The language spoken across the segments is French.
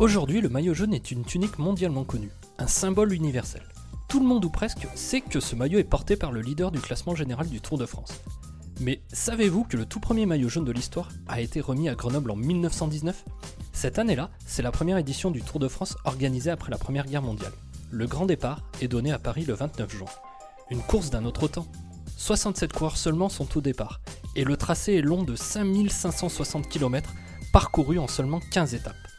Aujourd'hui, le maillot jaune est une tunique mondialement connue, un symbole universel. Tout le monde ou presque sait que ce maillot est porté par le leader du classement général du Tour de France. Mais savez-vous que le tout premier maillot jaune de l'histoire a été remis à Grenoble en 1919 Cette année-là, c'est la première édition du Tour de France organisée après la Première Guerre mondiale. Le grand départ est donné à Paris le 29 juin. Une course d'un autre temps. 67 coureurs seulement sont au départ, et le tracé est long de 5560 km, parcouru en seulement 15 étapes.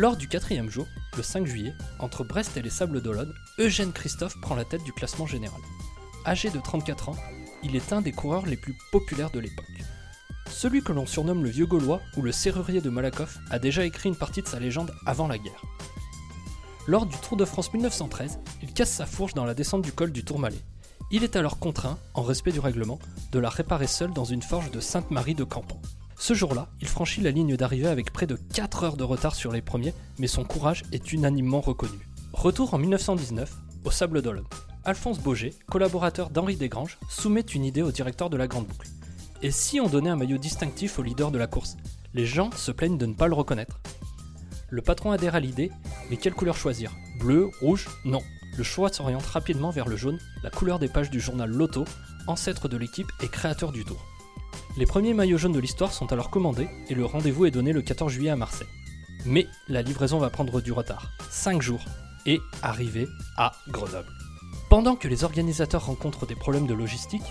Lors du quatrième jour, le 5 juillet, entre Brest et les Sables d'Olonne, Eugène Christophe prend la tête du classement général. Âgé de 34 ans, il est un des coureurs les plus populaires de l'époque. Celui que l'on surnomme le vieux Gaulois ou le serrurier de Malakoff a déjà écrit une partie de sa légende avant la guerre. Lors du Tour de France 1913, il casse sa fourche dans la descente du col du Tourmalet. Il est alors contraint, en respect du règlement, de la réparer seul dans une forge de Sainte-Marie de Campan. Ce jour-là, il franchit la ligne d'arrivée avec près de 4 heures de retard sur les premiers, mais son courage est unanimement reconnu. Retour en 1919, au Sable d'Olonne. Alphonse Boger, collaborateur d'Henri Desgranges, soumet une idée au directeur de la Grande Boucle. Et si on donnait un maillot distinctif au leader de la course? Les gens se plaignent de ne pas le reconnaître. Le patron adhère à l'idée, mais quelle couleur choisir? Bleu, rouge? Non. Le choix s'oriente rapidement vers le jaune, la couleur des pages du journal Lotto, ancêtre de l'équipe et créateur du tour. Les premiers maillots jaunes de l'histoire sont alors commandés et le rendez-vous est donné le 14 juillet à Marseille. Mais la livraison va prendre du retard, 5 jours, et arriver à Grenoble. Pendant que les organisateurs rencontrent des problèmes de logistique,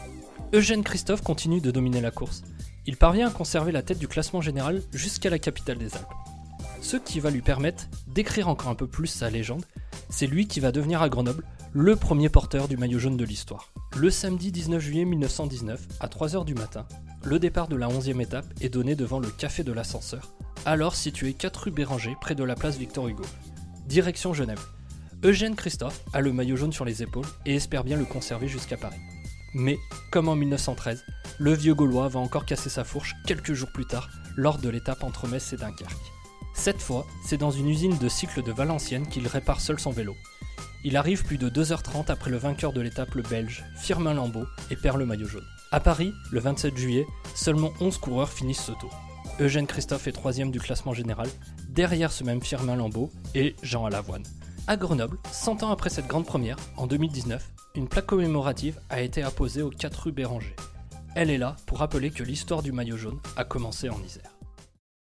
Eugène Christophe continue de dominer la course. Il parvient à conserver la tête du classement général jusqu'à la capitale des Alpes. Ce qui va lui permettre d'écrire encore un peu plus sa légende, c'est lui qui va devenir à Grenoble le premier porteur du maillot jaune de l'histoire. Le samedi 19 juillet 1919, à 3h du matin, le départ de la 11e étape est donné devant le Café de l'Ascenseur, alors situé 4 rue Béranger, près de la place Victor Hugo. Direction Genève. Eugène Christophe a le maillot jaune sur les épaules et espère bien le conserver jusqu'à Paris. Mais, comme en 1913, le vieux Gaulois va encore casser sa fourche quelques jours plus tard, lors de l'étape entre Metz et Dunkerque. Cette fois, c'est dans une usine de cycle de Valenciennes qu'il répare seul son vélo. Il arrive plus de 2h30 après le vainqueur de l'étape, le belge, Firmin Lambeau, et perd le maillot jaune. À Paris, le 27 juillet, seulement 11 coureurs finissent ce tour. Eugène Christophe est troisième du classement général, derrière ce même Firmin Lambeau et Jean Alavoine. À Grenoble, 100 ans après cette grande première, en 2019, une plaque commémorative a été apposée aux 4 rue Béranger. Elle est là pour rappeler que l'histoire du maillot jaune a commencé en Isère.